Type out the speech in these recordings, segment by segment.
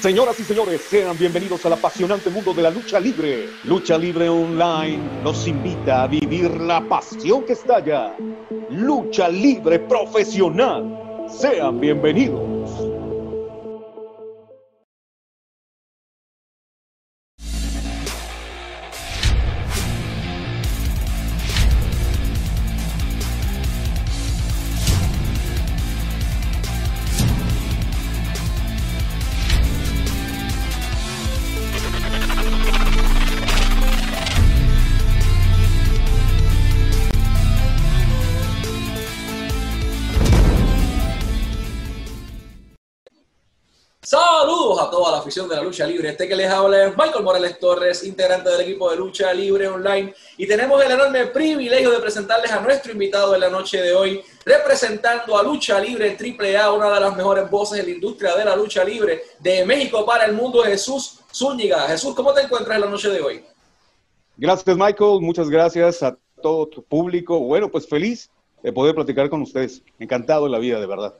Señoras y señores, sean bienvenidos al apasionante mundo de la lucha libre. Lucha Libre Online nos invita a vivir la pasión que estalla. Lucha Libre Profesional. Sean bienvenidos. Lucha libre. Este que les habla es Michael Morales Torres, integrante del equipo de lucha libre online. Y tenemos el enorme privilegio de presentarles a nuestro invitado de la noche de hoy, representando a Lucha Libre AAA, una de las mejores voces en la industria de la lucha libre de México para el mundo, Jesús Zúñiga. Jesús, ¿cómo te encuentras en la noche de hoy? Gracias, Michael. Muchas gracias a todo tu público. Bueno, pues feliz de poder platicar con ustedes. Encantado en la vida, de verdad.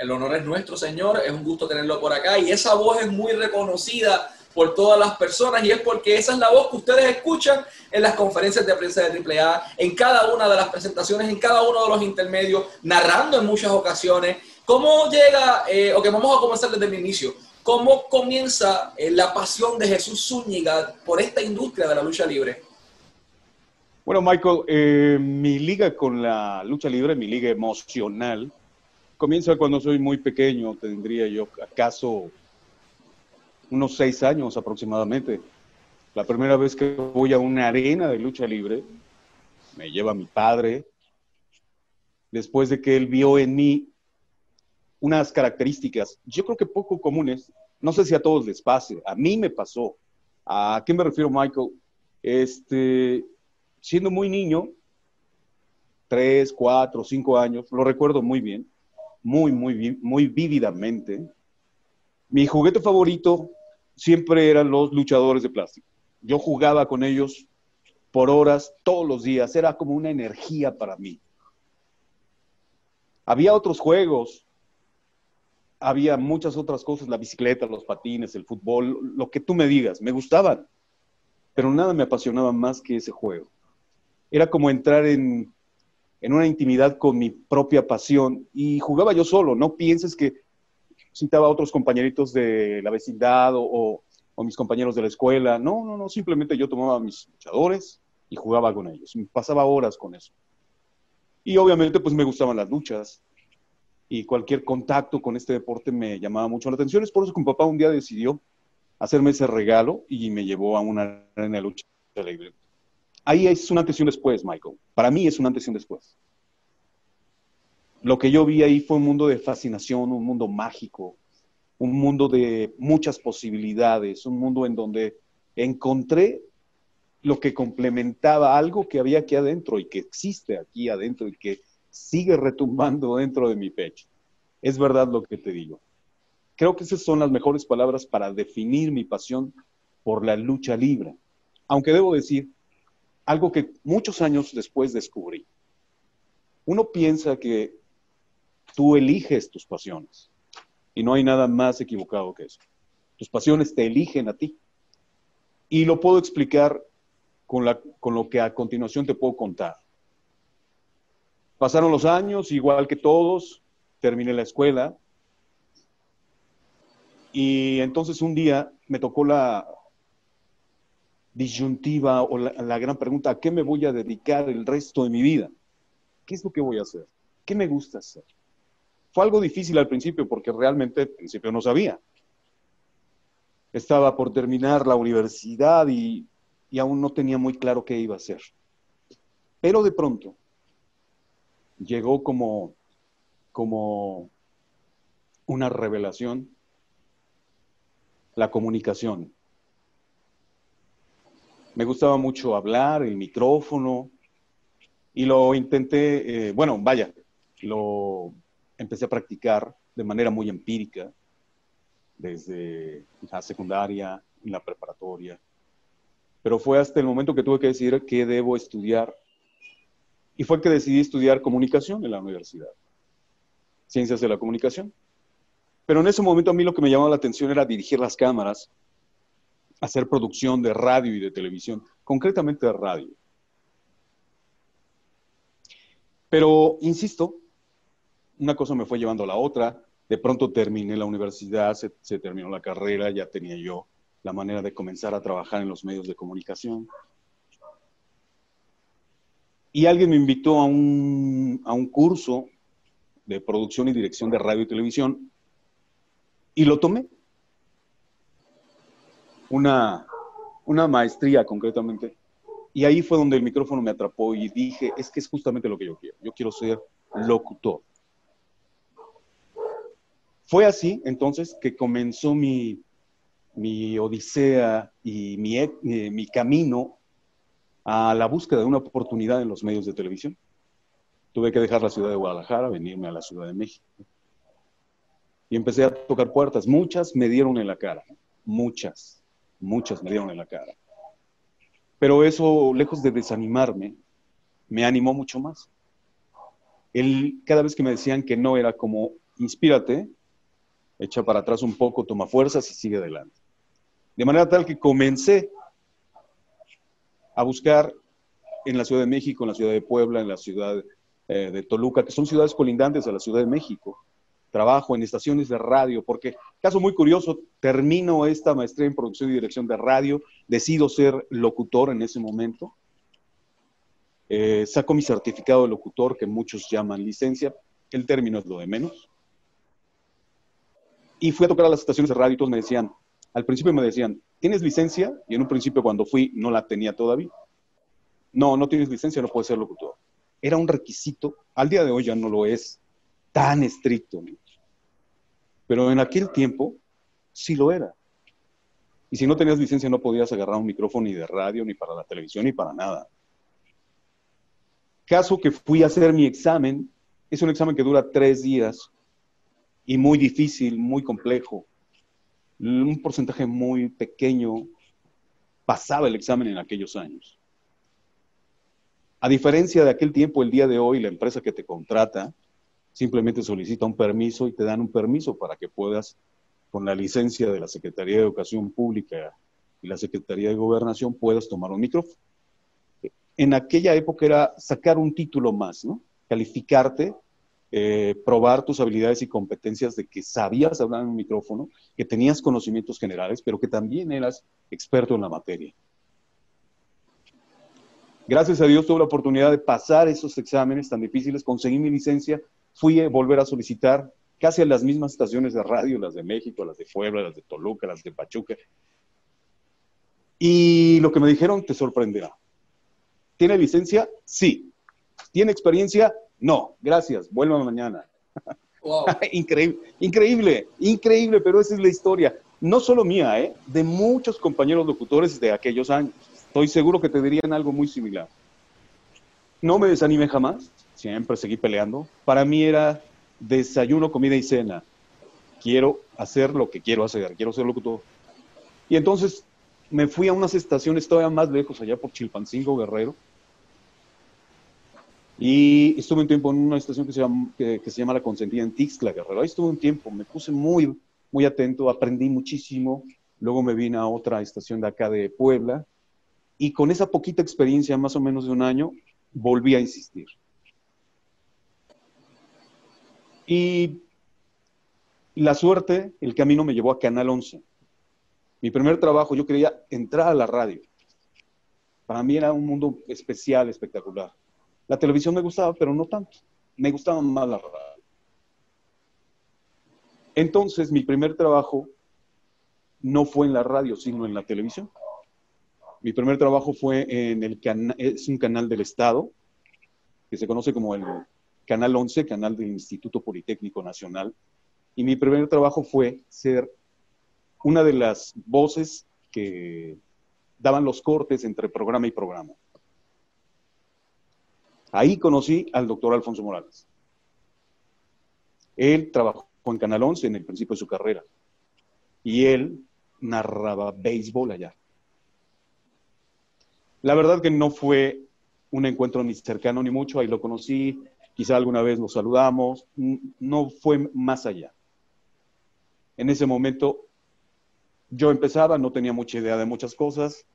El honor es nuestro, Señor. Es un gusto tenerlo por acá. Y esa voz es muy reconocida por todas las personas y es porque esa es la voz que ustedes escuchan en las conferencias de prensa de AAA, en cada una de las presentaciones, en cada uno de los intermedios, narrando en muchas ocasiones. ¿Cómo llega, eh, o que vamos a comenzar desde el inicio, cómo comienza eh, la pasión de Jesús Zúñiga por esta industria de la lucha libre? Bueno, Michael, eh, mi liga con la lucha libre, mi liga emocional, comienza cuando soy muy pequeño, tendría yo acaso unos seis años aproximadamente. La primera vez que voy a una arena de lucha libre, me lleva mi padre, después de que él vio en mí unas características, yo creo que poco comunes, no sé si a todos les pase, a mí me pasó. ¿A qué me refiero, Michael? Este, siendo muy niño, tres, cuatro, cinco años, lo recuerdo muy bien, muy, muy, muy vívidamente. Mi juguete favorito siempre eran los luchadores de plástico. Yo jugaba con ellos por horas, todos los días. Era como una energía para mí. Había otros juegos, había muchas otras cosas, la bicicleta, los patines, el fútbol, lo que tú me digas, me gustaban, pero nada me apasionaba más que ese juego. Era como entrar en, en una intimidad con mi propia pasión y jugaba yo solo. No pienses que citaba a otros compañeritos de la vecindad o, o, mis compañeros de la escuela. No, no, no, simplemente yo tomaba a mis luchadores y jugaba con ellos. Pasaba horas con eso. Y obviamente pues me gustaban las luchas y cualquier contacto con este deporte me llamaba mucho la atención. Es por eso que mi papá un día decidió hacerme ese regalo y me llevó a una arena de lucha libre ahí es una antes y un después, Michael. Para mí es una antes y un después. Lo que yo vi ahí fue un mundo de fascinación, un mundo mágico, un mundo de muchas posibilidades, un mundo en donde encontré lo que complementaba algo que había aquí adentro y que existe aquí adentro y que sigue retumbando dentro de mi pecho. Es verdad lo que te digo. Creo que esas son las mejores palabras para definir mi pasión por la lucha libre. Aunque debo decir algo que muchos años después descubrí. Uno piensa que tú eliges tus pasiones y no hay nada más equivocado que eso. Tus pasiones te eligen a ti. Y lo puedo explicar con, lo que a continuación te puedo contar. Pasaron los años, igual que todos, terminé la escuela y entonces un día me tocó la, disyuntiva o la, gran pregunta, ¿a qué me voy a dedicar el resto de mi vida? ¿Qué es lo que voy a hacer? ¿Qué me gusta hacer? Fue algo difícil al principio porque realmente al principio no sabía. Estaba por terminar la universidad y, y aún no tenía muy claro qué iba a hacer. Pero de pronto llegó como, como una revelación la comunicación me gustaba mucho hablar, el micrófono, y lo intenté, eh, bueno, vaya, lo empecé a practicar de manera muy empírica, desde la secundaria y la preparatoria. Pero fue hasta el momento que tuve que decidir qué debo estudiar. Y fue que decidí estudiar comunicación en la universidad, ciencias de la comunicación. Pero en ese momento a mí lo que me llamaba la atención era dirigir las cámaras, hacer producción de radio y de televisión, concretamente de radio. Pero, insisto, una cosa me fue llevando a la otra, de pronto terminé la universidad, se, terminó la carrera, ya tenía yo la manera de comenzar a trabajar en los medios de comunicación. Y alguien me invitó a un, a un curso de producción y dirección de radio y televisión y lo tomé. Una, una maestría concretamente. Y ahí fue donde el micrófono me atrapó y dije, es que es justamente lo que yo quiero. Yo quiero ser locutor. Fue así entonces que comenzó mi, mi odisea y mi, eh, mi camino a la búsqueda de una oportunidad en los medios de televisión. Tuve que dejar la ciudad de Guadalajara, venirme a la Ciudad de México. Y empecé a tocar puertas. Muchas me dieron en la cara. Muchas, muchas me dieron en la cara. Pero eso, lejos de desanimarme, me animó mucho más. Él, cada vez que me decían que no, era como, inspírate, echa para atrás un poco, toma fuerzas y sigue adelante. De manera tal que comencé a buscar en la Ciudad de México, en la Ciudad de Puebla, en la Ciudad eh, de Toluca, que son ciudades colindantes a la Ciudad de México. Trabajo en estaciones de radio, porque, caso muy curioso, termino esta maestría en producción y dirección de radio, decido ser locutor en ese momento, eh, saco mi certificado de locutor, que muchos llaman licencia, el término es lo de menos, y fui a tocar a las estaciones de radio y todos me decían, al principio me decían, ¿tienes licencia? Y en un principio cuando fui no la tenía todavía. No, no tienes licencia, no puedes ser locutor. Era un requisito, al día de hoy ya no lo es tan estricto, pero en aquel tiempo sí lo era. Y si no tenías licencia no podías agarrar un micrófono ni de radio, ni para la televisión, ni para nada. Caso que fui a hacer mi examen, es un examen que dura tres días y muy difícil, muy complejo un porcentaje muy pequeño pasaba el examen en aquellos años. A diferencia de aquel tiempo, el día de hoy, la empresa que te contrata simplemente solicita un permiso y te dan un permiso para que puedas, con la licencia de la Secretaría de Educación Pública y la Secretaría de Gobernación, puedas tomar un micrófono. En aquella época era sacar un título más, ¿no? Calificarte eh, probar tus habilidades y competencias de que sabías hablar en un micrófono, que tenías conocimientos generales, pero que también eras experto en la materia. Gracias a Dios tuve la oportunidad de pasar esos exámenes tan difíciles, conseguí mi licencia, fui a volver a solicitar casi a las mismas estaciones de radio, las de México, las de Puebla, las de Toluca, las de Pachuca. Y lo que me dijeron te sorprenderá. ¿Tiene licencia? Sí. ¿Tiene experiencia? No, gracias, vuelva mañana. increíble, increíble, increíble, pero esa es la historia. No solo mía, ¿eh? de muchos compañeros locutores de aquellos años. Estoy seguro que te dirían algo muy similar. No me desanimé jamás, siempre seguí peleando. Para mí era desayuno, comida y cena. Quiero hacer lo que quiero hacer, quiero ser locutor. Y entonces me fui a unas estaciones todavía más lejos, allá por Chilpancingo, Guerrero, y estuve un tiempo en una estación que se llama, que, se llama La Consentida en Tixla, Guerrero. Ahí estuve un tiempo, me puse muy, muy atento, aprendí muchísimo. Luego me vine a otra estación de acá de Puebla. Y con esa poquita experiencia, más o menos de un año, volví a insistir. Y la suerte, el camino me llevó a Canal 11. Mi primer trabajo, yo quería entrar a la radio. Para mí era un mundo especial, espectacular. La televisión me gustaba, pero no tanto. Me gustaba más la radio. Entonces, mi primer trabajo no fue en la radio, sino en la televisión. Mi primer trabajo fue en el canal, es un canal del Estado, que se conoce como el Canal 11, canal del Instituto Politécnico Nacional. Y mi primer trabajo fue ser una de las voces que daban los cortes entre programa y programa. Ahí conocí al doctor Alfonso Morales. Él trabajó en Canal 11 en el principio de su carrera y él narraba béisbol allá. La verdad que no fue un encuentro ni cercano ni mucho, ahí lo conocí, quizá alguna vez nos saludamos, no fue más allá. En ese momento yo empezaba, no tenía mucha idea de muchas cosas,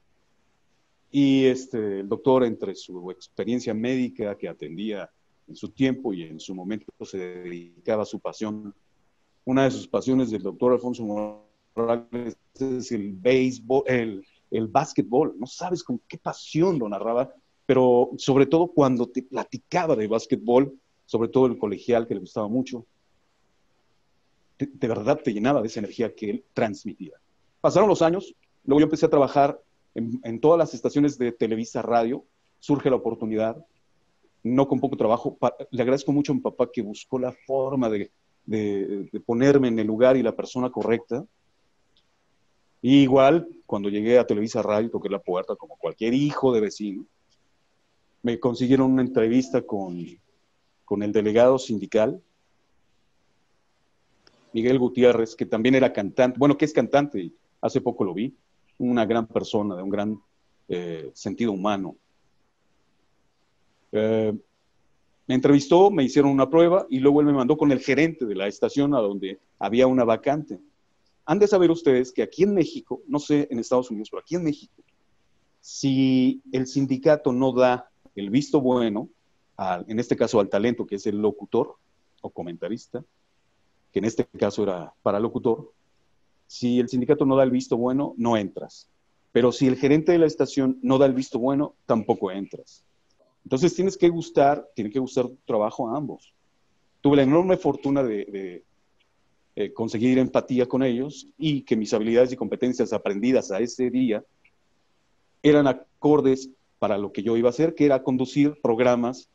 y este, el doctor, entre su experiencia médica que atendía en su tiempo y en su momento se dedicaba a su pasión, una de sus pasiones del doctor Alfonso Morales es el béisbol, el, el básquetbol. No sabes con qué pasión lo narraba, pero sobre todo cuando te platicaba de básquetbol, sobre todo el colegial que le gustaba mucho, de verdad te llenaba de esa energía que él transmitía. Pasaron los años, luego yo empecé a trabajar en, todas las estaciones de Televisa Radio, surge la oportunidad, no con poco trabajo. le agradezco mucho a mi papá que buscó la forma de, ponerme en el lugar y la persona correcta. igual, cuando llegué a Televisa Radio, toqué la puerta como cualquier hijo de vecino. Me consiguieron una entrevista con, con el delegado sindical, Miguel Gutiérrez, que también era cantante, bueno, que es cantante, hace poco lo vi una gran persona, de un gran eh, sentido humano. Eh, me entrevistó, me hicieron una prueba y luego él me mandó con el gerente de la estación a donde había una vacante. Han de saber ustedes que aquí en México, no sé en Estados Unidos, pero aquí en México, si el sindicato no da el visto bueno, en este caso al talento, que es el locutor o comentarista, que en este caso era para locutor, si el sindicato no da el visto bueno, no entras. Pero si el gerente de la estación no da el visto bueno, tampoco entras. Entonces tienes que gustar, tiene que gustar tu trabajo a ambos. Tuve la enorme fortuna de, eh, conseguir empatía con ellos y que mis habilidades y competencias aprendidas a ese día eran acordes para lo que yo iba a hacer, que era conducir programas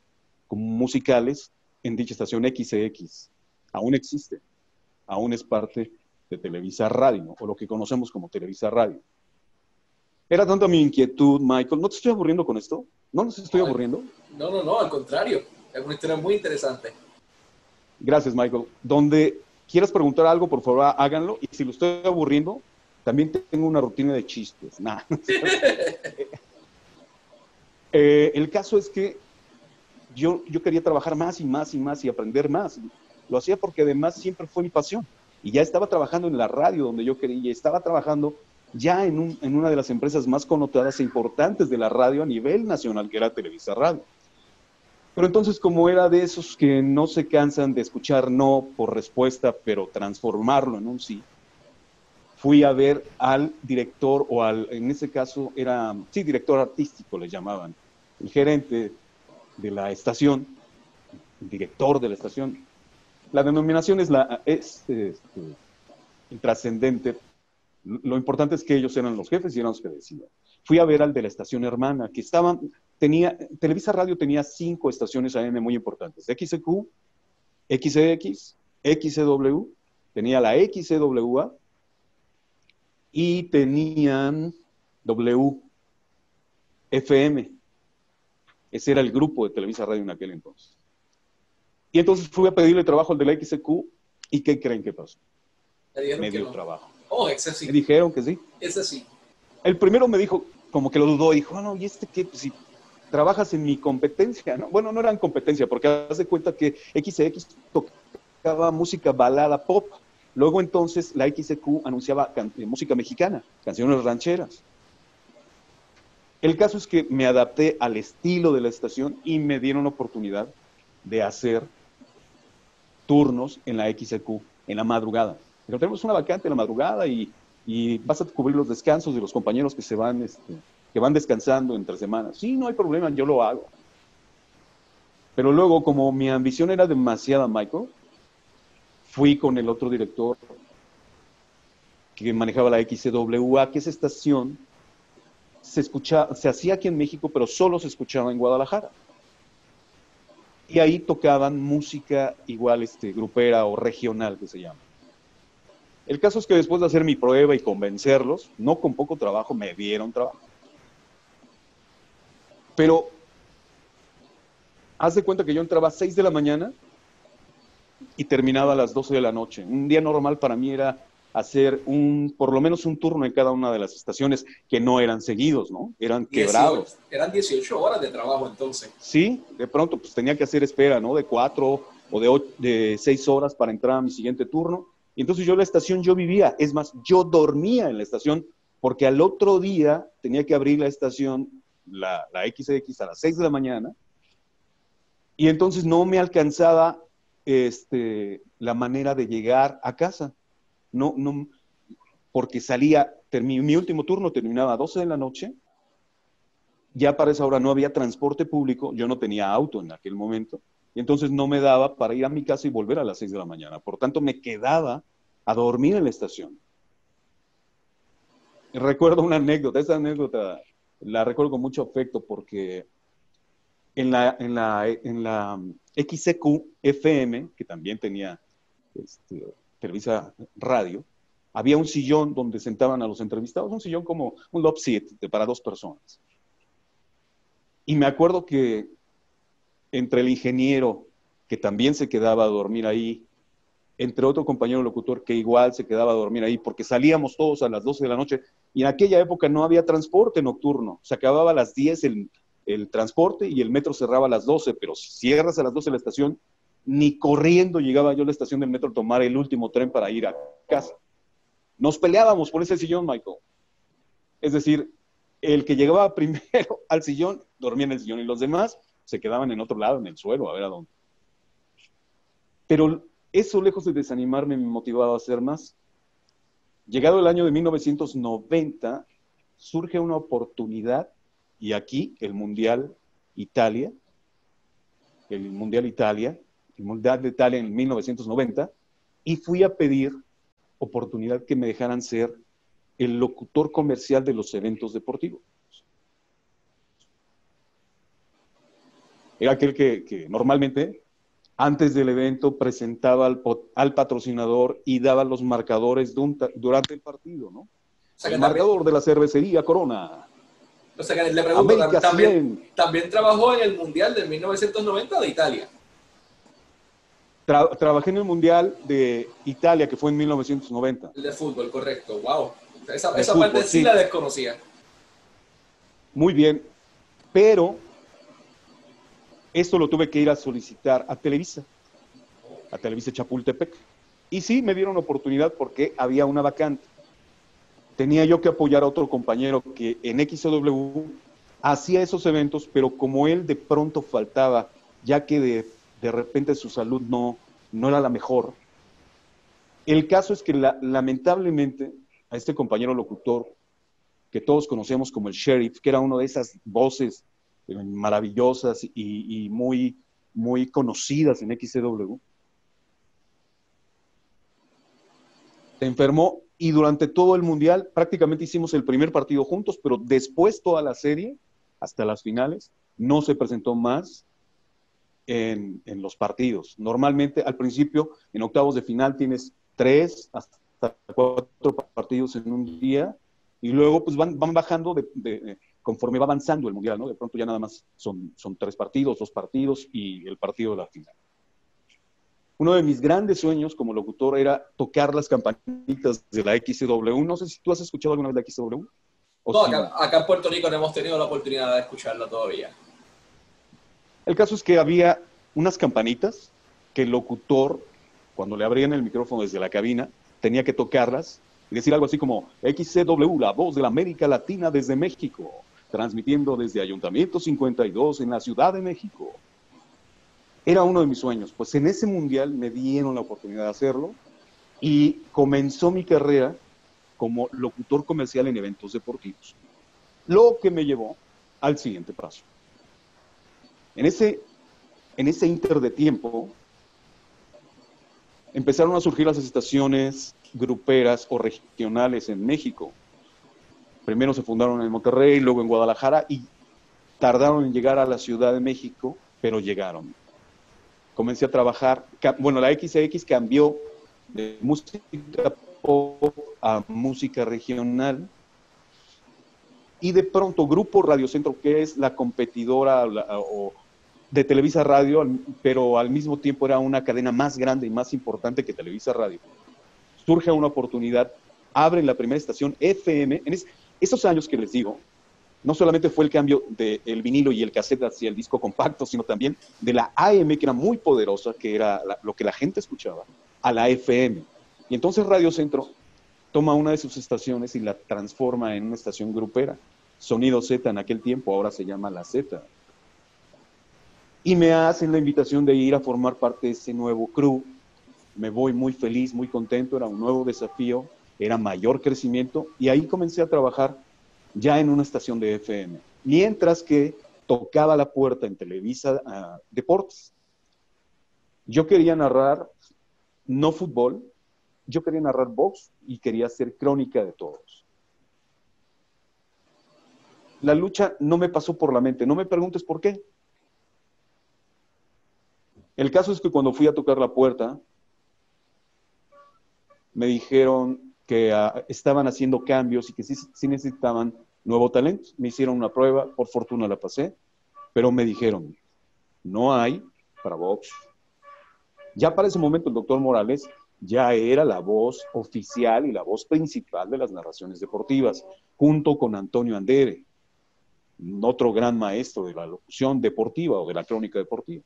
musicales en dicha estación XX. Aún existe, aún es parte de Televisa Radio, o lo que conocemos como Televisa Radio. Era tanta mi inquietud, Michael. ¿No te estoy aburriendo con esto? ¿No nos estoy aburriendo? No, no, no, al contrario. Es una historia muy interesante. Gracias, Michael. Donde quieras preguntar algo, por favor, háganlo. Y si lo estoy aburriendo, también tengo una rutina de chistes. Nah. Eh, el caso es que yo, yo quería trabajar más y más y más y aprender más. Lo hacía porque además siempre fue mi pasión y ya estaba trabajando en la radio donde yo quería, estaba trabajando ya en, un, en, una de las empresas más connotadas e importantes de la radio a nivel nacional, que era Televisa Radio. Pero entonces, como era de esos que no se cansan de escuchar no por respuesta, pero transformarlo en un sí, fui a ver al director, o al, en ese caso era, sí, director artístico le llamaban, el gerente de la estación, el director de la estación, la denominación es, la, es este, intrascendente. Lo importante es que ellos eran los jefes y eran los que decían. Fui a ver al de la estación hermana, que estaban, tenía, Televisa Radio tenía cinco estaciones AM muy importantes. XQ, XX, XW, tenía la XWA y tenían WFM. Ese era el grupo de Televisa Radio en aquel entonces. Y entonces fui a pedirle trabajo al de la XQ y ¿qué creen que pasó? Me dio trabajo. Oh, ese sí. Me dijeron que sí. Ese sí. El primero me dijo, como que lo dudó, dijo, ah, no, ¿y este qué? Si trabajas en mi competencia, ¿no? Bueno, no eran competencia, porque haz de cuenta que XX tocaba música balada pop. Luego entonces la XQ anunciaba eh, música mexicana, canciones rancheras. El caso es que me adapté al estilo de la estación y me dieron oportunidad de hacer turnos en la XQ en la madrugada. Pero tenemos una vacante en la madrugada y, vas a cubrir los descansos de los compañeros que se van, este, que van descansando entre semanas. Sí, no hay problema, yo lo hago. Pero luego, como mi ambición era demasiada, Michael, fui con el otro director que manejaba la XCWA, que esa estación se, escucha, se hacía aquí en México, pero solo se escuchaba en Guadalajara y ahí tocaban música igual este, grupera o regional que se llama. El caso es que después de hacer mi prueba y convencerlos, no con poco trabajo, me dieron trabajo. Pero haz de cuenta que yo entraba a 6 de la mañana y terminaba a las 12 de la noche. Un día normal para mí era hacer un, por lo menos un turno en cada una de las estaciones que no eran seguidos, ¿no? Eran quebrados. eran 18 horas de trabajo entonces. Sí, de pronto pues tenía que hacer espera, ¿no? De cuatro o de, de seis horas para entrar a mi siguiente turno Y entonces yo la estación, yo vivía, es más, yo dormía en la estación porque al otro día tenía que abrir la estación, la, la XX, a las 6 de la mañana, y entonces no me alcanzaba este, la manera de llegar a casa. No, no, porque salía, mi último turno terminaba a 12 de la noche, ya para esa hora no había transporte público, yo no tenía auto en aquel momento, y entonces no me daba para ir a mi casa y volver a las 6 de la mañana. Por tanto, me quedaba a dormir en la estación. recuerdo una anécdota, esa anécdota la recuerdo con mucho afecto porque en la, en la, en la XCQ FM, que también tenía este, Televisa Radio, había un sillón donde sentaban a los entrevistados, un sillón como un love seat para dos personas. Y me acuerdo que entre el ingeniero, que también se quedaba a dormir ahí, entre otro compañero locutor que igual se quedaba a dormir ahí, porque salíamos todos a las 12 de la noche, y en aquella época no había transporte nocturno, se acababa a las 10 el, el transporte y el metro cerraba a las 12, pero si cierras a las 12 la estación, ni corriendo llegaba yo a la estación del metro a tomar el último tren para ir a casa. Nos peleábamos por ese sillón, Michael. Es decir, el que llegaba primero al sillón dormía en el sillón y los demás se quedaban en otro lado, en el suelo, a ver a dónde. Pero eso, lejos de desanimarme, me motivaba a hacer más. Llegado el año de 1990, surge una oportunidad y aquí el Mundial Italia, el Mundial Italia, el Mundial de Italia en 1990, y fui a pedir oportunidad que me dejaran ser el locutor comercial de los eventos deportivos. Era aquel que, normalmente antes del evento presentaba al, patrocinador y daba los marcadores durante el partido, ¿no? el marcador de la cervecería Corona, o sea que le pregunto, también, también trabajó en el Mundial de 1990 de Italia. Trabajé en el Mundial de Italia, que fue en 1990. El de fútbol, correcto. Wow. Esa, esa parte sí, la desconocía. Muy bien. Pero esto lo tuve que ir a solicitar a Televisa, a Televisa Chapultepec. Y sí, me dieron oportunidad porque había una vacante tenía yo que apoyar a otro compañero que en XW hacía esos eventos, pero como él de pronto faltaba, ya que de, de repente su salud no, no era la mejor. El caso es que lamentablemente a este compañero locutor, que todos conocemos como el sheriff, que era una de esas voces eh, maravillosas y, muy, muy conocidas en XW, se enfermó y durante todo el Mundial prácticamente hicimos el primer partido juntos, pero después toda la serie, hasta las finales, no se presentó más en, los partidos. Normalmente al principio, en octavos de final, tienes tres hasta cuatro partidos en un día y luego pues van, van bajando de, conforme va avanzando el Mundial, ¿no? De pronto ya nada más son, son tres partidos, dos partidos y el partido de la final uno de mis grandes sueños como locutor era tocar las campanitas de la XW. No sé si tú has escuchado alguna vez la XW. No, acá, en Puerto Rico no hemos tenido la oportunidad de escucharla todavía. El caso es que había unas campanitas que el locutor, cuando le abrían el micrófono desde la cabina, tenía que tocarlas y decir algo así como XCW, la voz de la América Latina desde México, transmitiendo desde Ayuntamiento 52 en la Ciudad de México era uno de mis sueños. Pues en ese mundial me dieron la oportunidad de hacerlo y comenzó mi carrera como locutor comercial en eventos deportivos. Lo que me llevó al siguiente paso. En ese, en ese inter de tiempo, empezaron a surgir las estaciones gruperas o regionales en México. Primero se fundaron en Monterrey, luego en Guadalajara y tardaron en llegar a la Ciudad de México, pero llegaron comencé a trabajar, bueno, la XX cambió de música pop a música regional y de pronto Grupo Radio Centro, que es la competidora de Televisa Radio, pero al mismo tiempo era una cadena más grande y más importante que Televisa Radio, surge una oportunidad, abren la primera estación FM, en esos años que les digo, no solamente fue el cambio del vinilo y el cassette hacia el disco compacto, sino también de la AM, que era muy poderosa, que era lo que la gente escuchaba, a la FM. Y entonces Radio Centro toma una de sus estaciones y la transforma en una estación grupera. Sonido Z en aquel tiempo, ahora se llama La Z. Y me hacen la invitación de ir a formar parte de ese nuevo crew. Me voy muy feliz, muy contento, era un nuevo desafío, era mayor crecimiento y ahí comencé a trabajar ya en una estación de FM. Mientras que tocaba la puerta en Televisa uh, Deportes. Yo quería narrar no fútbol, yo quería narrar box y quería hacer crónica de todos. La lucha no me pasó por la mente, no me preguntes por qué. El caso es que cuando fui a tocar la puerta, me dijeron que uh, estaban haciendo cambios y que sí, necesitaban nuevo talento. Me hicieron una prueba, por fortuna la pasé, pero me dijeron, no hay para box. Ya para ese momento el doctor Morales ya era la voz oficial y la voz principal de las narraciones deportivas, junto con Antonio Andere, otro gran maestro de la locución deportiva o de la crónica deportiva.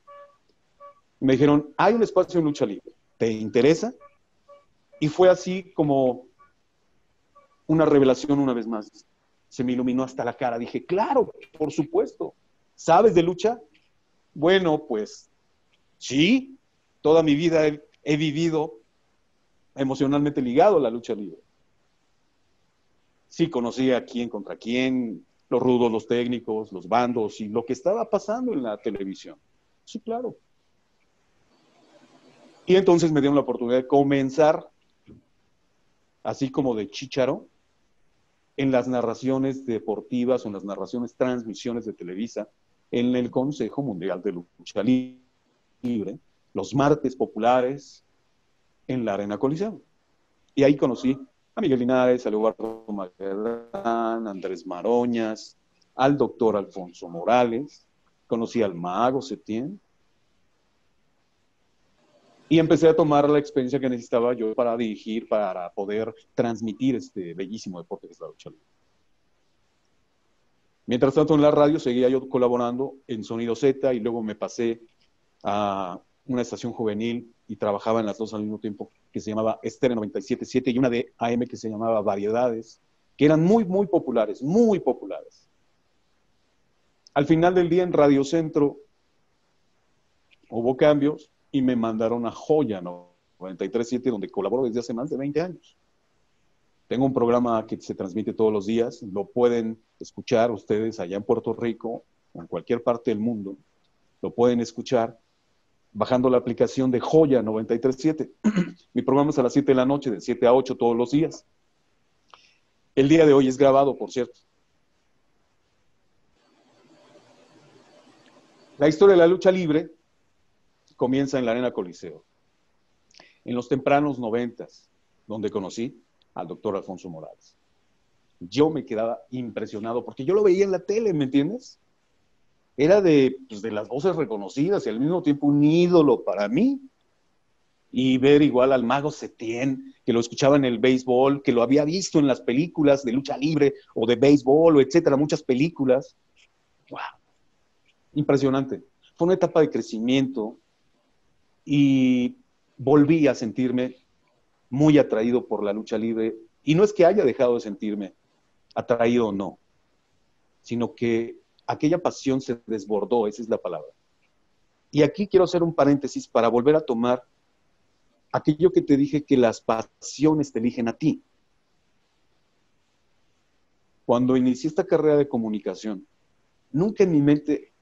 Me dijeron, hay un espacio en lucha libre, ¿te interesa? Y fue así como una revelación una vez más. Se me iluminó hasta la cara. Dije, claro, por supuesto. ¿Sabes de lucha? Bueno, pues sí, toda mi vida he, he vivido emocionalmente ligado a la lucha libre. Sí, conocía a quién contra quién, los rudos, los técnicos, los bandos y lo que estaba pasando en la televisión. Sí, claro. Y entonces me dieron la oportunidad de comenzar, así como de chicharo, en las narraciones deportivas en las narraciones transmisiones de Televisa en el Consejo Mundial de Lucha Libre, los martes populares, en la Arena Coliseo. Y ahí conocí a Miguel Linares, a Eduardo Magdalán, a Andrés Maroñas, al doctor Alfonso Morales, conocí al mago Setién, y empecé a tomar la experiencia que necesitaba yo para dirigir, para poder transmitir este bellísimo deporte que es la lucha libre. Mientras tanto, en la radio seguía yo colaborando en Sonido Z y luego me pasé a una estación juvenil y trabajaba en las dos al mismo tiempo, que se llamaba Estéreo 97.7 y una de AM que se llamaba Variedades, que eran muy, muy populares, muy populares. Al final del día en Radio Centro hubo cambios y me mandaron a Joya 93.7, donde colaboro desde hace más de 20 años. Tengo un programa que se transmite todos los días, lo pueden escuchar ustedes allá en Puerto Rico en cualquier parte del mundo, lo pueden escuchar bajando la aplicación de Joya 937. Mi programa es a las 7 de la noche, de 7 a 8 todos los días. El día de hoy es grabado, por cierto. La historia de la lucha libre comienza en la Arena Coliseo, en los tempranos noventas, donde conocí al doctor Alfonso Morales. Yo me quedaba impresionado porque yo lo veía en la tele, ¿me entiendes? era de, pues, de las voces reconocidas y al mismo tiempo un ídolo para mí. Y ver igual al mago Setien, que lo escuchaba en el béisbol, que lo había visto en las películas de lucha libre o de béisbol o etcétera, muchas películas. ¡Wow! Impresionante. Fue una etapa de crecimiento y volví a sentirme muy atraído por la lucha libre. Y no es que haya dejado de sentirme atraído o no, sino que aquella pasión se desbordó, esa es la palabra. Y aquí quiero hacer un paréntesis para volver a tomar aquello que te dije que las pasiones te eligen a ti. Cuando inicié esta carrera de comunicación, nunca en mi mente,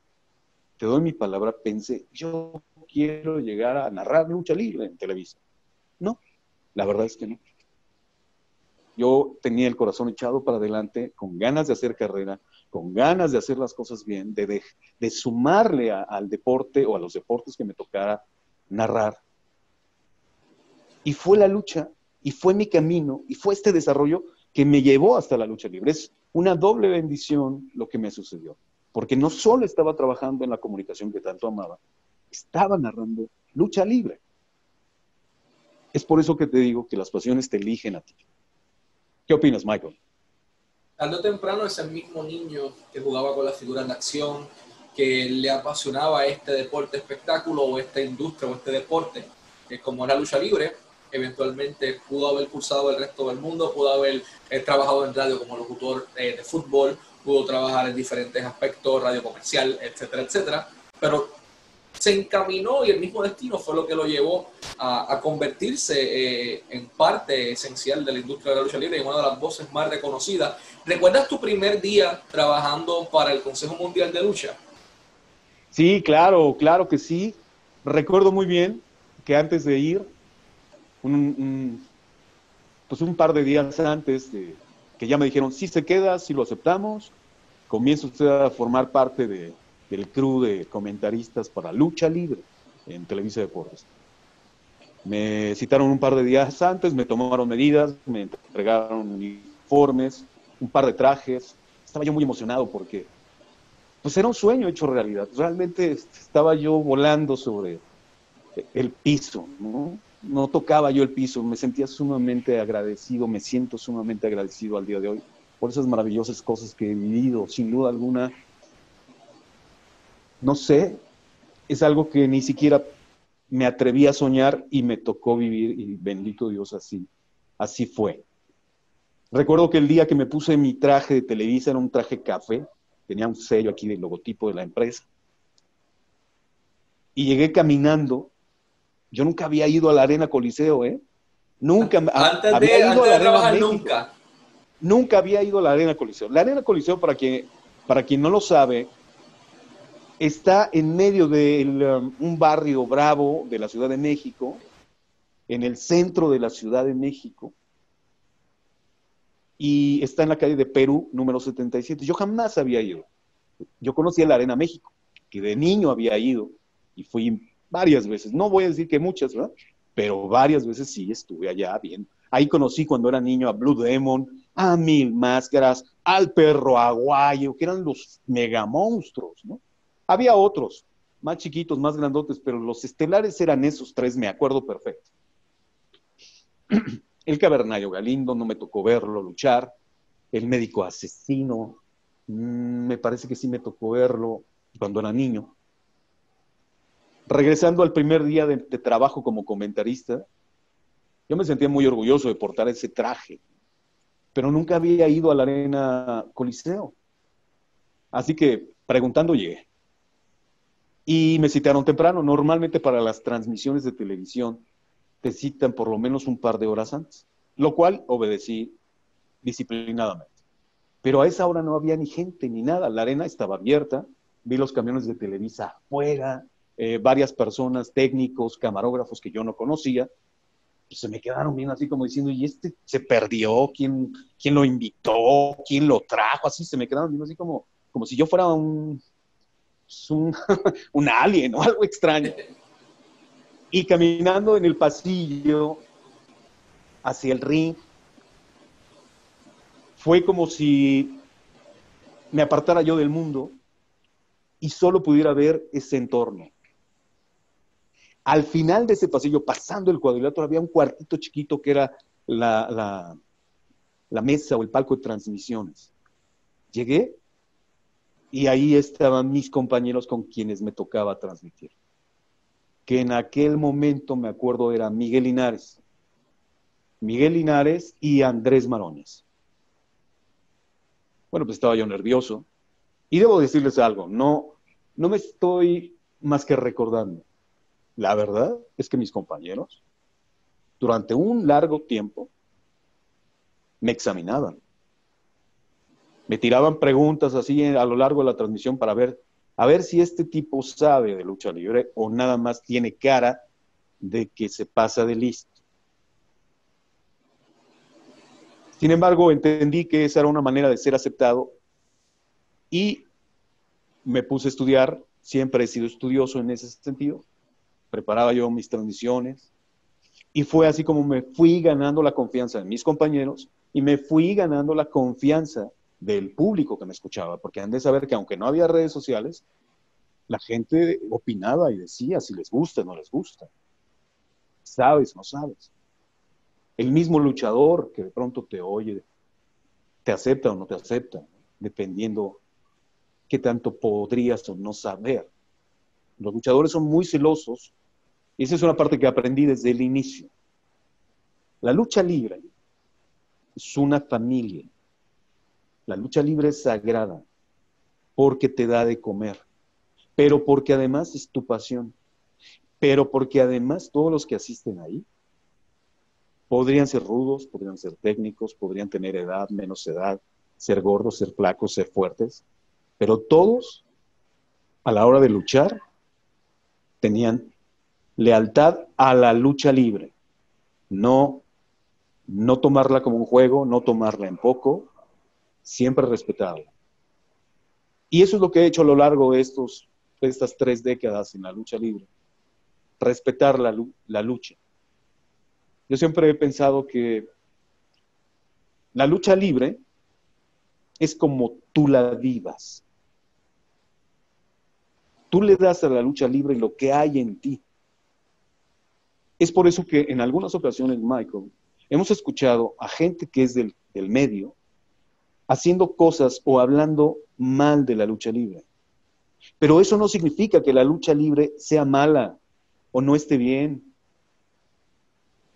te doy mi palabra, pensé, yo quiero llegar a narrar lucha libre en Televisa. No, la verdad es que no. Yo tenía el corazón echado para adelante, con ganas de hacer carrera, con ganas de hacer las cosas bien, de, de, sumarle al deporte o a los deportes que me tocara narrar. Y fue la lucha, y fue mi camino, y fue este desarrollo que me llevó hasta la lucha libre. Es una doble bendición lo que me sucedió, porque no solo estaba trabajando en la comunicación que tanto amaba, estaba narrando lucha libre. Es por eso que te digo que las pasiones te eligen a ti. ¿Qué opinas, Michael? tarde temprano ese mismo niño que jugaba con las figuras de acción, que le apasionaba este deporte espectáculo o esta industria o este deporte, que como la lucha libre, eventualmente pudo haber cursado el resto del mundo, pudo haber eh, trabajado en radio como locutor eh, de fútbol, pudo trabajar en diferentes aspectos, radio comercial, etcétera, etcétera, pero se encaminó y el mismo destino fue lo que lo llevó a, convertirse eh, en parte esencial de la industria de la lucha libre y una de las voces más reconocidas. ¿Recuerdas tu primer día trabajando para el Consejo Mundial de Lucha? Sí, claro, claro que sí. Recuerdo muy bien que antes de ir, un, pues un par de días antes que ya me dijeron, si se queda, si lo aceptamos, comienza usted a formar parte de, del crew de comentaristas para lucha libre en Televisa Deportes. Me citaron un par de días antes, me tomaron medidas, me entregaron uniformes, un par de trajes. Estaba yo muy emocionado porque pues era un sueño hecho realidad. Realmente estaba yo volando sobre el piso, ¿no? No tocaba yo el piso, me sentía sumamente agradecido, me siento sumamente agradecido al día de hoy por esas maravillosas cosas que he vivido, sin duda alguna no sé, es algo que ni siquiera me atreví a soñar y me tocó vivir y bendito Dios así, así fue. Recuerdo que el día que me puse mi traje de Televisa era un traje café, tenía un sello aquí del logotipo de la empresa. Y llegué caminando. Yo nunca había ido a la Arena Coliseo, ¿eh? Nunca antes había ido a la Arena nunca. Nunca había ido a la Arena Coliseo. La Arena Coliseo, para quien, para quien no lo sabe, está en medio de um, un barrio bravo de la Ciudad de México, en el centro de la Ciudad de México, y está en la calle de Perú, número 77. Yo jamás había ido. Yo conocía la Arena México, que de niño había ido, y fui varias veces. No voy a decir que muchas, ¿verdad? Pero varias veces sí estuve allá bien. Ahí conocí cuando era niño a Blue Demon, a Mil Máscaras, al Perro Aguayo, que eran los megamonstruos, ¿no? Había otros, más chiquitos, más grandotes, pero los estelares eran esos tres, me acuerdo perfecto. El cavernario Galindo, no me tocó verlo luchar. El médico asesino, mm, me parece que sí me tocó verlo cuando era niño. Regresando al primer día de, de trabajo como comentarista, yo me sentía muy orgulloso de portar ese traje, pero nunca había ido a la arena Coliseo. Así que preguntando llegué. Y me citaron temprano. Normalmente para las transmisiones de televisión te citan por lo menos un par de horas antes, lo cual obedecí disciplinadamente. Pero a esa hora no había ni gente ni nada. La arena estaba abierta. Vi los camiones de Televisa afuera, eh, varias personas, técnicos, camarógrafos que yo no conocía. Pues se me quedaron bien así como diciendo, ¿y este se perdió? ¿Quién, quién lo invitó? ¿Quién lo trajo? Así se me quedaron bien así como, como si yo fuera un, un, un alien o algo extraño. Y caminando en el pasillo hacia el ring, fue como si me apartara yo del mundo y solo pudiera ver ese entorno. Al final de ese pasillo, pasando el cuadrilátero, había un cuartito chiquito que era la, la, la mesa o el palco de transmisiones. Llegué y ahí estaban mis compañeros con quienes me tocaba transmitir. Que en aquel momento, me acuerdo, era Miguel Linares. Miguel Linares y Andrés Marones. Bueno, pues estaba yo nervioso. Y debo decirles algo, no, no me estoy más que recordando. La verdad es que mis compañeros, durante un largo tiempo, me examinaban me tiraban preguntas así a lo largo de la transmisión para ver, a ver si este tipo sabe de lucha libre o nada más tiene cara de que se pasa de listo. Sin embargo, entendí que esa era una manera de ser aceptado y me puse a estudiar, siempre he sido estudioso en ese sentido, preparaba yo mis transmisiones y fue así como me fui ganando la confianza de mis compañeros y me fui ganando la confianza del público que me escuchaba, porque han de saber que aunque no había redes sociales, la gente opinaba y decía si les gusta o no les gusta. ¿Sabes? No sabes. El mismo luchador que de pronto te oye, te acepta o no te acepta, dependiendo qué tanto podrías o no saber. Los luchadores son muy celosos y esa es una parte que aprendí desde el inicio. La lucha libre es una familia. La lucha libre es sagrada porque te da de comer, pero porque además es tu pasión, pero porque además todos los que asisten ahí podrían ser rudos, podrían ser técnicos, podrían tener edad, menos edad, ser gordos, ser flacos, ser fuertes, pero todos a la hora de luchar tenían lealtad a la lucha libre, no no tomarla como un juego, no tomarla en poco, siempre respetarla. Y eso es lo que he hecho a lo largo de, estos, estas tres décadas en la lucha libre, respetar la, la lucha. Yo siempre he pensado que la lucha libre es como tú la vivas. Tú le das a la lucha libre lo que hay en ti. Es por eso que en algunas ocasiones, Michael, hemos escuchado a gente que es del, medio haciendo cosas o hablando mal de la lucha libre. Pero eso no significa que la lucha libre sea mala o no esté bien.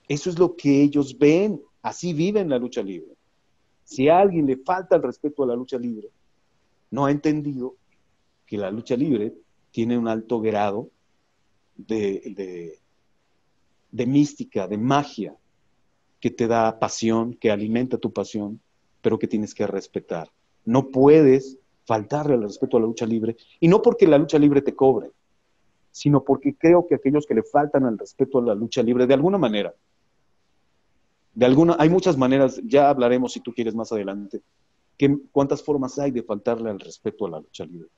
Eso es lo que ellos ven, así viven la lucha libre. Si a alguien le falta el respeto a la lucha libre, no ha entendido que la lucha libre tiene un alto grado de, de mística, de magia, que te da pasión, que alimenta tu pasión, pero que tienes que respetar. No puedes faltarle al respeto a la lucha libre, y no porque la lucha libre te cobre, sino porque creo que aquellos que le faltan al respeto a la lucha libre, de alguna manera, de alguna, hay muchas maneras, ya hablaremos si tú quieres más adelante, que, cuántas formas hay de faltarle al respeto a la lucha libre.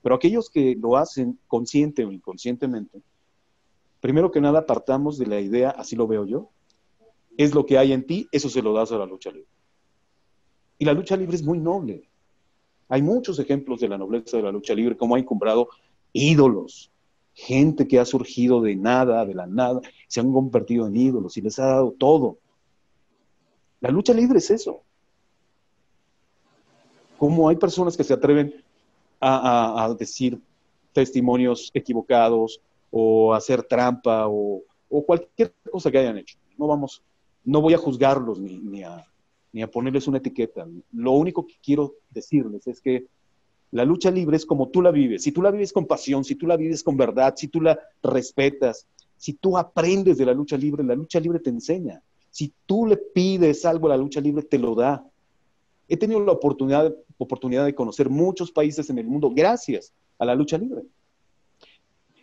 Pero aquellos que lo hacen consciente o inconscientemente, primero que nada partamos de la idea, así lo veo yo, es lo que hay en ti, eso se lo das a la lucha libre. Y la lucha libre es muy noble. Hay muchos ejemplos de la nobleza de la lucha libre, como ha encumbrado ídolos, gente que ha surgido de nada, de la nada, se han convertido en ídolos y les ha dado todo. La lucha libre es eso. Como hay personas que se atreven a, decir testimonios equivocados o hacer trampa o, o cualquier cosa que hayan hecho. No vamos no voy a juzgarlos ni, a, ni a ponerles una etiqueta. Lo único que quiero decirles es que la lucha libre es como tú la vives. Si tú la vives con pasión, si tú la vives con verdad, si tú la respetas, si tú aprendes de la lucha libre, la lucha libre te enseña. Si tú le pides algo a la lucha libre, te lo da. He tenido la oportunidad, oportunidad de conocer muchos países en el mundo gracias a la lucha libre.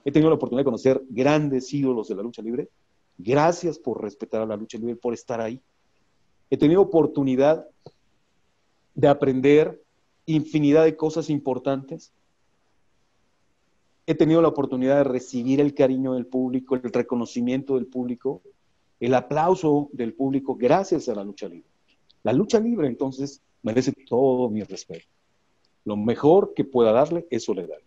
He tenido la oportunidad de conocer grandes ídolos de la lucha libre Gracias por respetar a la lucha libre, por estar ahí. He tenido oportunidad de aprender infinidad de cosas importantes. He tenido la oportunidad de recibir el cariño del público, el reconocimiento del público, el aplauso del público gracias a la lucha libre. La lucha libre entonces merece todo mi respeto. Lo mejor que pueda darle, eso le daré.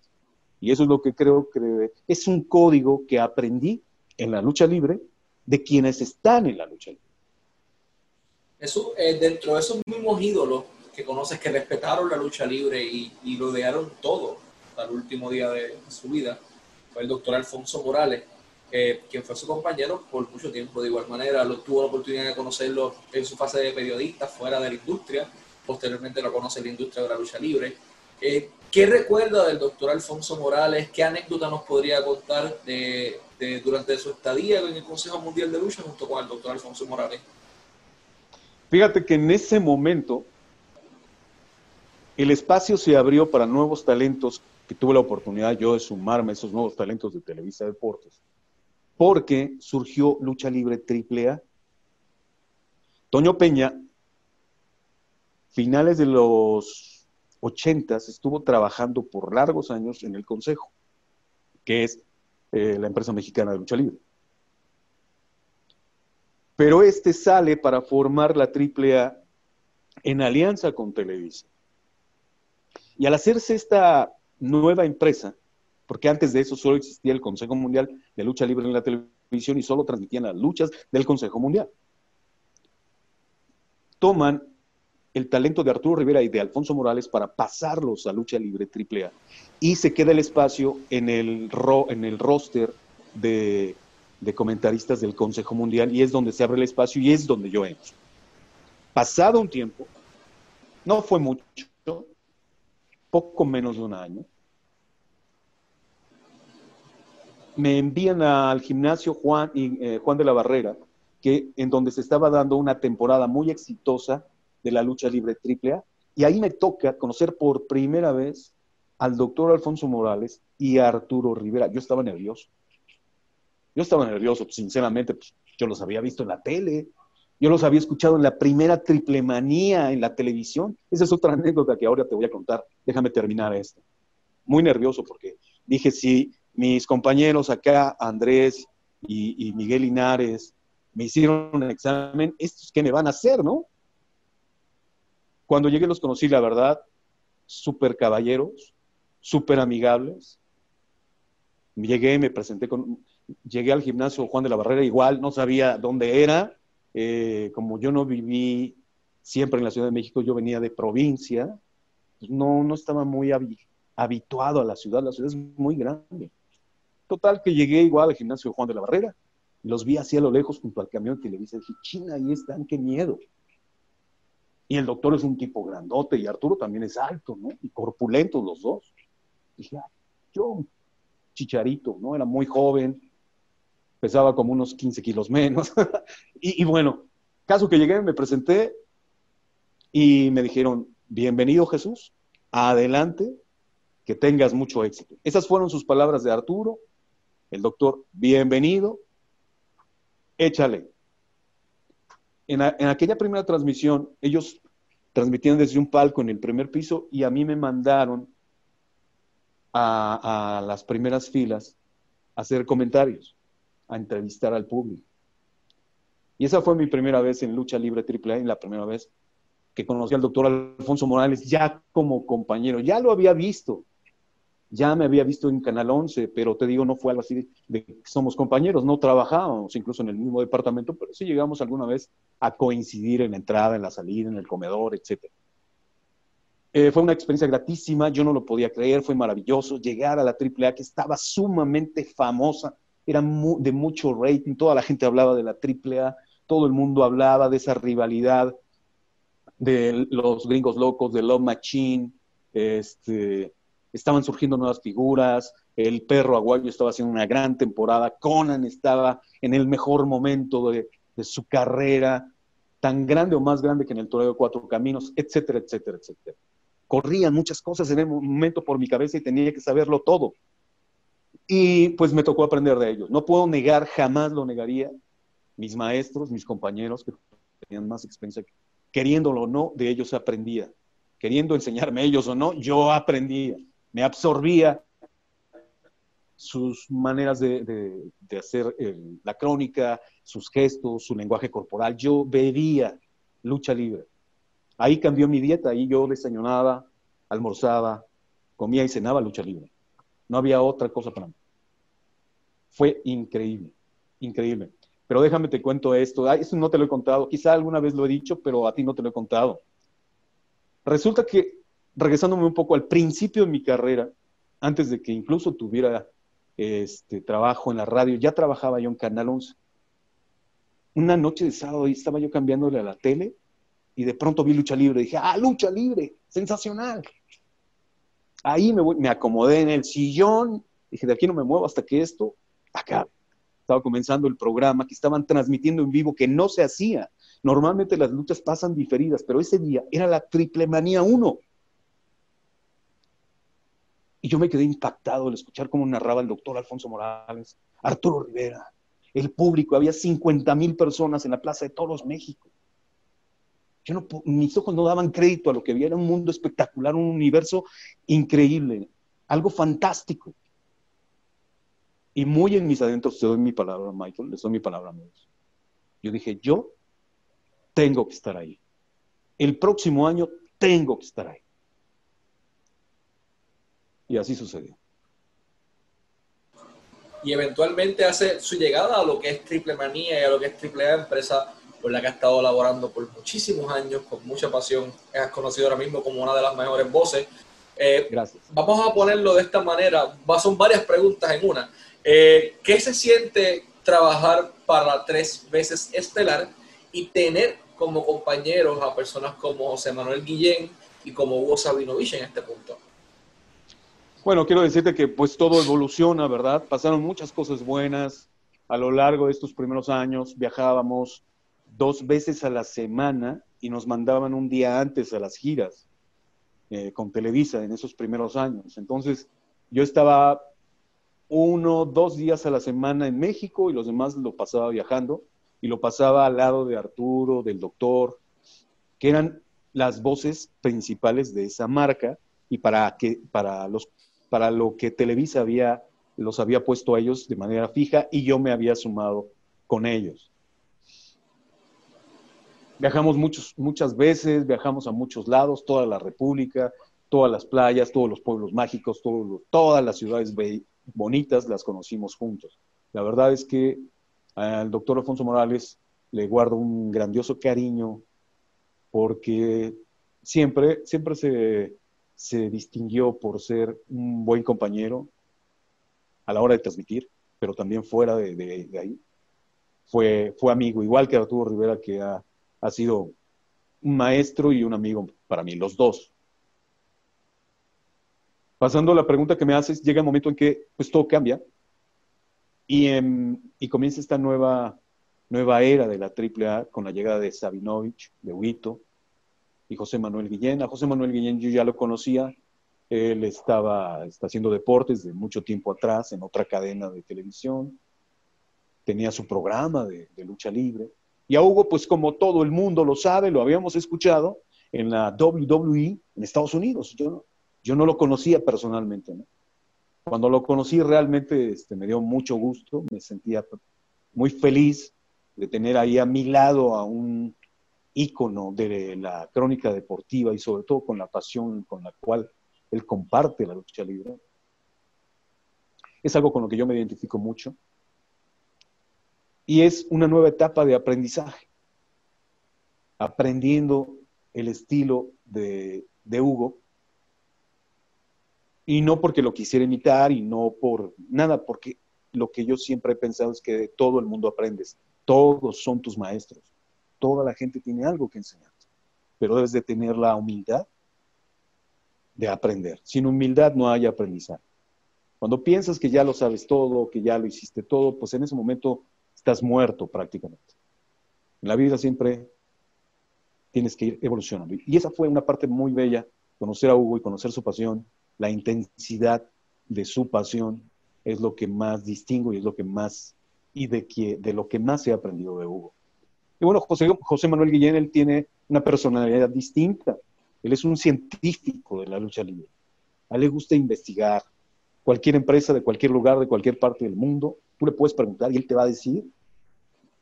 Y eso es lo que creo que es un código que aprendí en la lucha libre de quienes están en la lucha libre. Eso, eh, dentro de esos mismos ídolos que conoces que respetaron la lucha libre y, y lo dejaron todo hasta el último día de su vida, fue el doctor Alfonso Morales, quien fue su compañero por mucho tiempo. De igual manera, lo, tuvo la oportunidad de conocerlo en su fase de periodista fuera de la industria. Posteriormente lo conoce en la industria de la lucha libre. Eh, ¿Qué recuerda del doctor Alfonso Morales? ¿Qué anécdota nos podría contar de, durante su estadía en el Consejo Mundial de Lucha junto con el doctor Alfonso Morales? Fíjate que en ese momento el espacio se abrió para nuevos talentos, que tuve la oportunidad yo de sumarme a esos nuevos talentos de Televisa Deportes, porque surgió Lucha Libre AAA. Toño Peña, finales de los ochentas, estuvo trabajando por largos años en el Consejo, que es eh, la empresa mexicana de lucha libre. Pero este sale para formar la AAA en alianza con Televisa. Y al hacerse esta nueva empresa, porque antes de eso solo existía el Consejo Mundial de Lucha Libre en la televisión y solo transmitían las luchas del Consejo Mundial. Toman el talento de Arturo Rivera y de Alfonso Morales para pasarlos a lucha libre AAA. Y se queda el espacio en el, ro en el roster de, de comentaristas del Consejo Mundial y es donde se abre el espacio y es donde yo entro. Pasado un tiempo, no fue mucho, poco menos de un año, me envían al gimnasio Juan, eh, Juan de la Barrera, que, en donde se estaba dando una temporada muy exitosa de la lucha libre AAA, y ahí me toca conocer por primera vez al doctor Alfonso Morales y a Arturo Rivera. Yo estaba nervioso. Yo estaba nervioso, sinceramente, pues, yo los había visto en la tele, yo los había escuchado en la primera triple manía en la televisión. Esa es otra anécdota que ahora te voy a contar. Déjame terminar esto. Muy nervioso porque dije, si mis compañeros acá, Andrés y, Miguel Linares, me hicieron un examen, ¿estos qué me van a hacer, no? Cuando llegué los conocí, la verdad, súper caballeros, súper amigables. Llegué, me presenté con, llegué al gimnasio Juan de la Barrera, igual no sabía dónde era, eh, como yo no viví siempre en la Ciudad de México, yo venía de provincia, pues no, no estaba muy habituado a la ciudad, la ciudad es muy grande. Total, que llegué igual al gimnasio Juan de la Barrera, los vi así a lo lejos junto al camión de televisión, dije, China, ahí están, qué miedo. Y el doctor es un tipo grandote, y Arturo también es alto, ¿no? Y corpulentos los dos. Dije, yo, chicharito, ¿no? Era muy joven, pesaba como unos 15 kilos menos. y, bueno, caso que llegué, me presenté y me dijeron, bienvenido Jesús, adelante, que tengas mucho éxito. Esas fueron sus palabras de Arturo, el doctor, bienvenido, échale. En, aquella primera transmisión, ellos transmitían desde un palco en el primer piso y a mí me mandaron a, a las primeras filas a hacer comentarios a entrevistar al público. Y esa fue mi primera vez en lucha libre AAA y la primera vez que conocí al doctor Alfonso Morales ya como compañero. Ya lo había visto, ya me había visto en Canal 11, pero te digo, no fue algo así de, que somos compañeros, no trabajábamos incluso en el mismo departamento, pero sí llegamos alguna vez a coincidir en la entrada, en la salida, en el comedor, etc. Eh, fue una experiencia gratísima, yo no lo podía creer, fue maravilloso llegar a la AAA que estaba sumamente famosa era de mucho rating, toda la gente hablaba de la AAA, todo el mundo hablaba de esa rivalidad de los gringos locos, de Love Machine, este, estaban surgiendo nuevas figuras, el perro aguayo estaba haciendo una gran temporada, Conan estaba en el mejor momento de, de su carrera, tan grande o más grande que en el Toreo de Cuatro Caminos, etcétera, etcétera, etcétera. Corrían muchas cosas en el momento por mi cabeza y tenía que saberlo todo. Y pues me tocó aprender de ellos. No puedo negar, jamás lo negaría. Mis maestros, mis compañeros que tenían más experiencia, queriéndolo o no, de ellos aprendía. Queriendo enseñarme ellos o no, yo aprendía. Me absorbía sus maneras de, hacer la crónica, sus gestos, su lenguaje corporal. Yo bebía lucha libre. Ahí cambió mi dieta, ahí yo desayunaba, almorzaba, comía y cenaba lucha libre. No había otra cosa para mí. Fue increíble, increíble. Pero déjame te cuento esto. eso no te lo he contado. Quizá alguna vez lo he dicho, pero a ti no te lo he contado. Resulta que, regresándome un poco al principio de mi carrera, antes de que incluso tuviera este trabajo en la radio, ya trabajaba yo en Canal 11. Una noche de sábado y estaba yo cambiándole a la tele y de pronto vi lucha libre. Dije, ah, lucha libre, sensacional. Ahí me, me acomodé en el sillón, dije, de aquí no me muevo hasta que esto acabe. Estaba comenzando el programa que estaban transmitiendo en vivo, que no se hacía. Normalmente las luchas pasan diferidas, pero ese día era la triple manía 1. Y yo me quedé impactado al escuchar cómo narraba el doctor Alfonso Morales, Arturo Rivera, el público, había 50 mil personas en la Plaza de Toros, México. Yo no, mis ojos no daban crédito a lo que había, era un mundo espectacular, un universo increíble, algo fantástico. Y muy en mis adentros te doy mi palabra, Michael, les doy mi palabra a Dios. Yo dije, yo tengo que estar ahí. El próximo año tengo que estar ahí. Y así sucedió. Y eventualmente hace su llegada a lo que es Triple Manía y a lo que es Triple A, empresa por la que ha estado laborando por muchísimos años, con mucha pasión. Es conocido ahora mismo como una de las mejores voces. Eh, Gracias. Vamos a ponerlo de esta manera. Son varias preguntas en una. Eh, ¿Qué se siente trabajar para tres veces estelar y tener como compañeros a personas como José Manuel Guillén y como Hugo Sabinovich en este punto? Bueno, quiero decirte que pues todo evoluciona, ¿verdad? Pasaron muchas cosas buenas a lo largo de estos primeros años. Viajábamos dos veces a la semana y nos mandaban un día antes a las giras eh, con Televisa en esos primeros años. Entonces, yo estaba uno, dos días a la semana en México y los demás lo pasaba viajando y lo pasaba al lado de Arturo, del doctor, que eran las voces principales de esa marca y para, que, para los para lo que Televisa había, los había puesto a ellos de manera fija y yo me había sumado con ellos. Viajamos muchos, muchas veces, viajamos a muchos lados, toda la República, todas las playas, todos los pueblos mágicos, todas las ciudades bonitas las conocimos juntos. La verdad es que al doctor Alfonso Morales le guardo un grandioso cariño porque siempre, siempre se, se distinguió por ser un buen compañero a la hora de transmitir, pero también fuera de, ahí. Fue, fue amigo, igual que Arturo Rivera, que ha, sido un maestro y un amigo para mí, los dos. Pasando a la pregunta que me haces, llega el momento en que pues todo cambia y, em, y comienza esta nueva, nueva era de la AAA con la llegada de Sabinovich, de Huito, y José Manuel Guillén. A José Manuel Guillén yo ya lo conocía, él estaba está haciendo deportes de mucho tiempo atrás en otra cadena de televisión, tenía su programa de, lucha libre. Y a Hugo, pues como todo el mundo lo sabe, lo habíamos escuchado en la WWE en Estados Unidos. Yo, yo no lo conocía personalmente. Cuando lo conocí realmente este, me dio mucho gusto, me sentía muy feliz de tener ahí a mi lado a un ícono de la crónica deportiva y sobre todo con la pasión con la cual él comparte la lucha libre. Es algo con lo que yo me identifico mucho. Y es una nueva etapa de aprendizaje, aprendiendo el estilo de, de Hugo. Y no porque lo quisiera imitar y no por nada, porque lo que yo siempre he pensado es que todo el mundo aprendes. Todos son tus maestros toda la gente tiene algo que enseñarte, pero debes de tener la humildad de aprender. Sin humildad no hay aprendizaje. Cuando piensas que ya lo sabes todo, que ya lo hiciste todo, pues en ese momento estás muerto prácticamente. En la vida siempre tienes que ir evolucionando. Y esa fue una parte muy bella, conocer a Hugo y conocer su pasión, la intensidad de su pasión es lo que más distingo y es lo que más, y de, que, de lo que más he aprendido de Hugo. Y bueno, José, José Manuel Guillén, él tiene una personalidad distinta. Él es un científico de la lucha libre. A él le gusta investigar. Cualquier empresa de cualquier lugar, de cualquier parte del mundo, tú le puedes preguntar y él te va a decir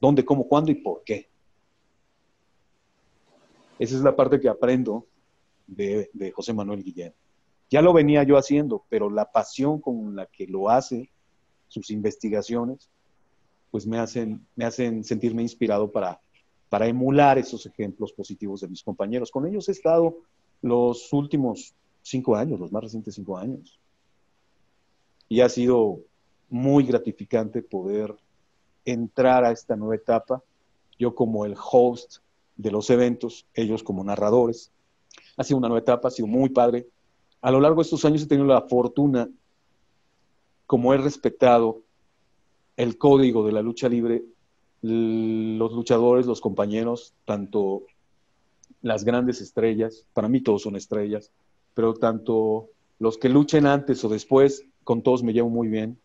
dónde, cómo, cuándo y por qué. Esa es la parte que aprendo de, José Manuel Guillén. Ya lo venía yo haciendo, pero la pasión con la que lo hace, sus investigaciones, pues me hacen, me hacen sentirme inspirado para, para emular esos ejemplos positivos de mis compañeros. Con ellos he estado los últimos cinco años, los más recientes cinco años. Y ha sido muy gratificante poder entrar a esta nueva etapa, yo como el host de los eventos, ellos como narradores. Ha sido una nueva etapa, ha sido muy padre. A lo largo de estos años he tenido la fortuna, como he respetado el código de la lucha libre, los luchadores, los compañeros, tanto las grandes estrellas, para mí todos son estrellas, pero tanto los que luchen antes o después, con todos me llevo muy bien.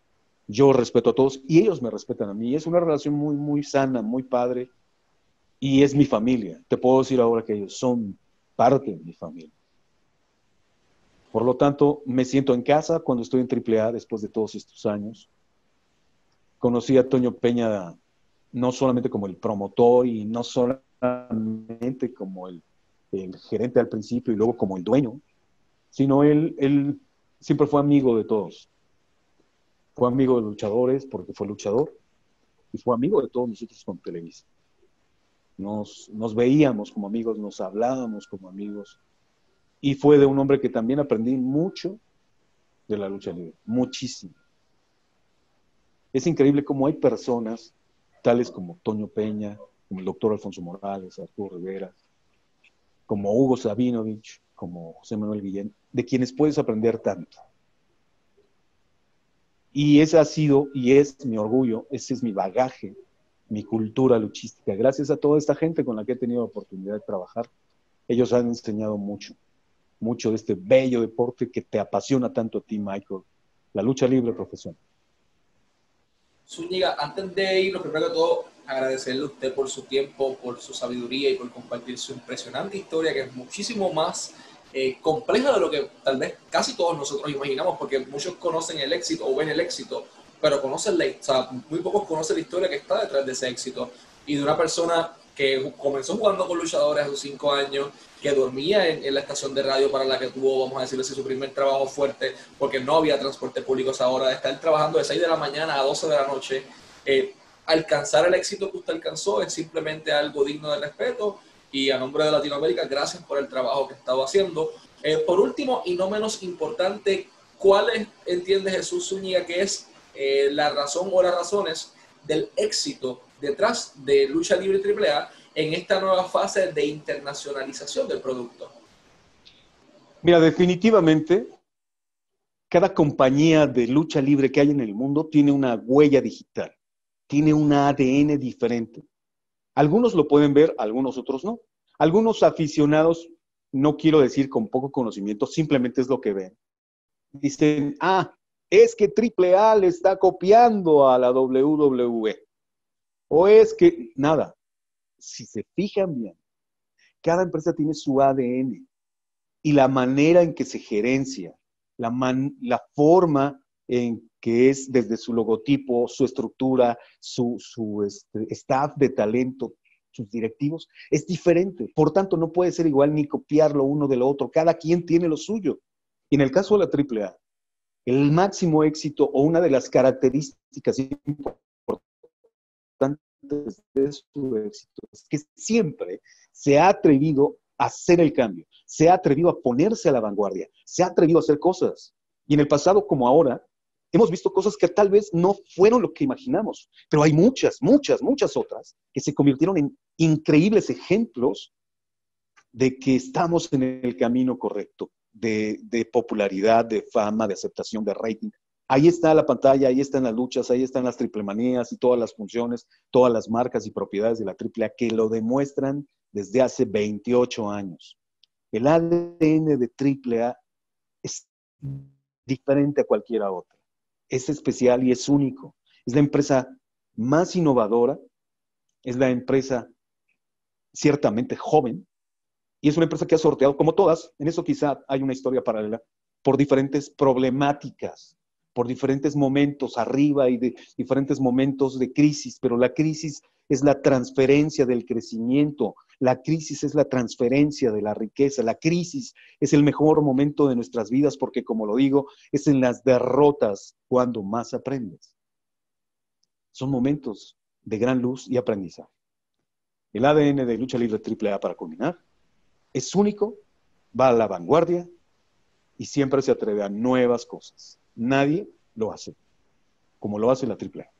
Yo respeto a todos y ellos me respetan a mí. Es una relación muy, muy sana, muy padre y es mi familia. Te puedo decir ahora que ellos son parte de mi familia. Por lo tanto, me siento en casa cuando estoy en AAA después de todos estos años. Conocí a Toño Peña no solamente como el promotor y no solamente como el, gerente al principio y luego como el dueño, sino él, él siempre fue amigo de todos. Fue amigo de luchadores porque fue luchador y fue amigo de todos nosotros con Televisa. Nos, nos veíamos como amigos, nos hablábamos como amigos y fue de un hombre que también aprendí mucho de la lucha libre, muchísimo Es increíble cómo hay personas, tales como Toño Peña, como el doctor Alfonso Morales, Arturo Rivera, como Hugo Sabinovich, como José Manuel Guillén, de quienes puedes aprender tanto. Y ese ha sido y es mi orgullo, ese es mi bagaje, mi cultura luchística. Gracias a toda esta gente con la que he tenido oportunidad de trabajar, ellos han enseñado mucho, mucho de este bello deporte que te apasiona tanto a ti, Michael, la lucha libre profesional. Zúñiga, antes de ir, lo primero que todo, agradecerle a usted por su tiempo, por su sabiduría y por compartir su impresionante historia, que es muchísimo más eh, compleja de lo que tal vez casi todos nosotros imaginamos, porque muchos conocen el éxito o ven el éxito, pero conocen la, o sea, muy pocos conocen la historia que está detrás de ese éxito. Y de una persona que comenzó jugando con luchadores a sus cinco años, que dormía en, la estación de radio para la que tuvo, vamos a decirlo así, su primer trabajo fuerte, porque no había transporte público a esa hora, de estar trabajando de 6 de la mañana a 12 de la noche. Eh, alcanzar el éxito que usted alcanzó es simplemente algo digno de respeto y a nombre de Latinoamérica, gracias por el trabajo que estado haciendo. Eh, por último, y no menos importante, ¿cuál entiende Jesús Zúñiga que es eh, la razón o las razones del éxito detrás de Lucha Libre AAA en esta nueva fase de internacionalización del producto? Mira, definitivamente, cada compañía de lucha libre que hay en el mundo tiene una huella digital, tiene un ADN diferente. Algunos lo pueden ver, algunos otros no. Algunos aficionados, no quiero decir con poco conocimiento, simplemente es lo que ven. Dicen, ah, es que AAA le está copiando a la WWE. O es que, nada, si se fijan bien, cada empresa tiene su ADN y la manera en que se gerencia, la, la forma en que es desde su logotipo, su estructura, su, este, staff de talento, sus directivos, es diferente. Por tanto, no puede ser igual ni copiarlo uno de lo otro. Cada quien tiene lo suyo. Y en el caso de la AAA, el máximo éxito o una de las características de su éxito es que siempre se ha atrevido a hacer el cambio, se ha atrevido a ponerse a la vanguardia, se ha atrevido a hacer cosas. Y en el pasado como ahora, hemos visto cosas que tal vez no fueron lo que imaginamos, pero hay muchas, muchas, muchas otras que se convirtieron en increíbles ejemplos de que estamos en el camino correcto, de, popularidad, de fama, de aceptación, de rating. Ahí está la pantalla, ahí están las luchas, ahí están las triplemanías y todas las funciones, todas las marcas y propiedades de la AAA que lo demuestran desde hace 28 años. El ADN de AAA es diferente a cualquiera otra. Es especial y es único. Es la empresa más innovadora, es la empresa ciertamente joven y es una empresa que ha sorteado, como todas, en eso quizá hay una historia paralela, por diferentes problemáticas por diferentes momentos arriba y de diferentes momentos de crisis, pero la crisis es la transferencia del crecimiento, la crisis es la transferencia de la riqueza, la crisis es el mejor momento de nuestras vidas porque, como lo digo, es en las derrotas cuando más aprendes. Son momentos de gran luz y aprendizaje. El ADN de Lucha Libre AAA para culminar es único, va a la vanguardia y siempre se atreve a nuevas cosas. Nadie lo hace, como lo hace la AAA.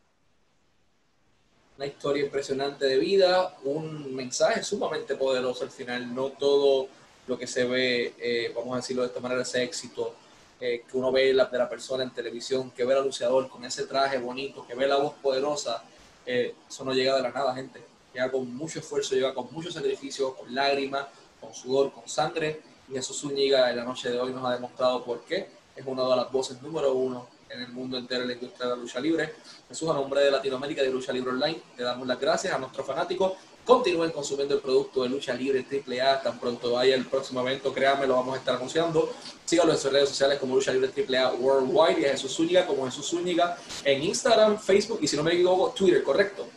Una historia impresionante de vida, un mensaje sumamente poderoso al final. No todo lo que se ve, eh, vamos a decirlo de esta manera, ese éxito eh, que uno ve la, de la persona en televisión, que ve al luchador con ese traje bonito, que ve la voz poderosa, eh, eso no llega de la nada, gente. Llega con mucho esfuerzo, llega con mucho sacrificio, con lágrimas, con sudor, con sangre. Y Jesús Zúñiga en la noche de hoy nos ha demostrado por qué es una de las voces número uno en el mundo entero de la industria de la lucha libre. Jesús, a nombre de Latinoamérica de Lucha Libre Online, le damos las gracias a nuestros fanáticos. Continúen consumiendo el producto de Lucha Libre AAA. Tan pronto vaya el próximo evento, créanme, lo vamos a estar anunciando. Síganlo en sus redes sociales como Lucha Libre AAA Worldwide y a Jesús Zúñiga como Jesús Zúñiga en Instagram, Facebook y si no me equivoco, Twitter, ¿correcto?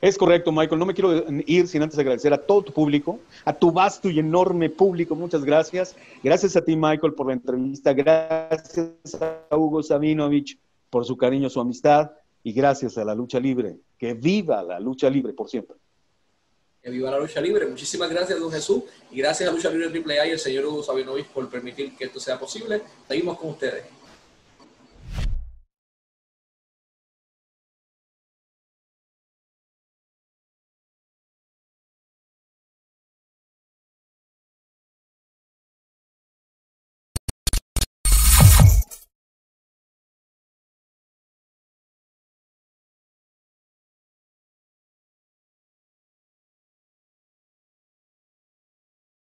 Es correcto, Michael. No me quiero ir sin antes agradecer a todo tu público, a tu vasto y enorme público. Muchas gracias. Gracias a ti, Michael, por la entrevista. Gracias a Hugo Sabinovich por su cariño, su amistad. Y gracias a la lucha libre. Que viva la lucha libre por siempre. Que viva la lucha libre. Muchísimas gracias, don Jesús. Y gracias a Lucha Libre AAA y el señor Hugo Sabinovich por permitir que esto sea posible. Seguimos con ustedes.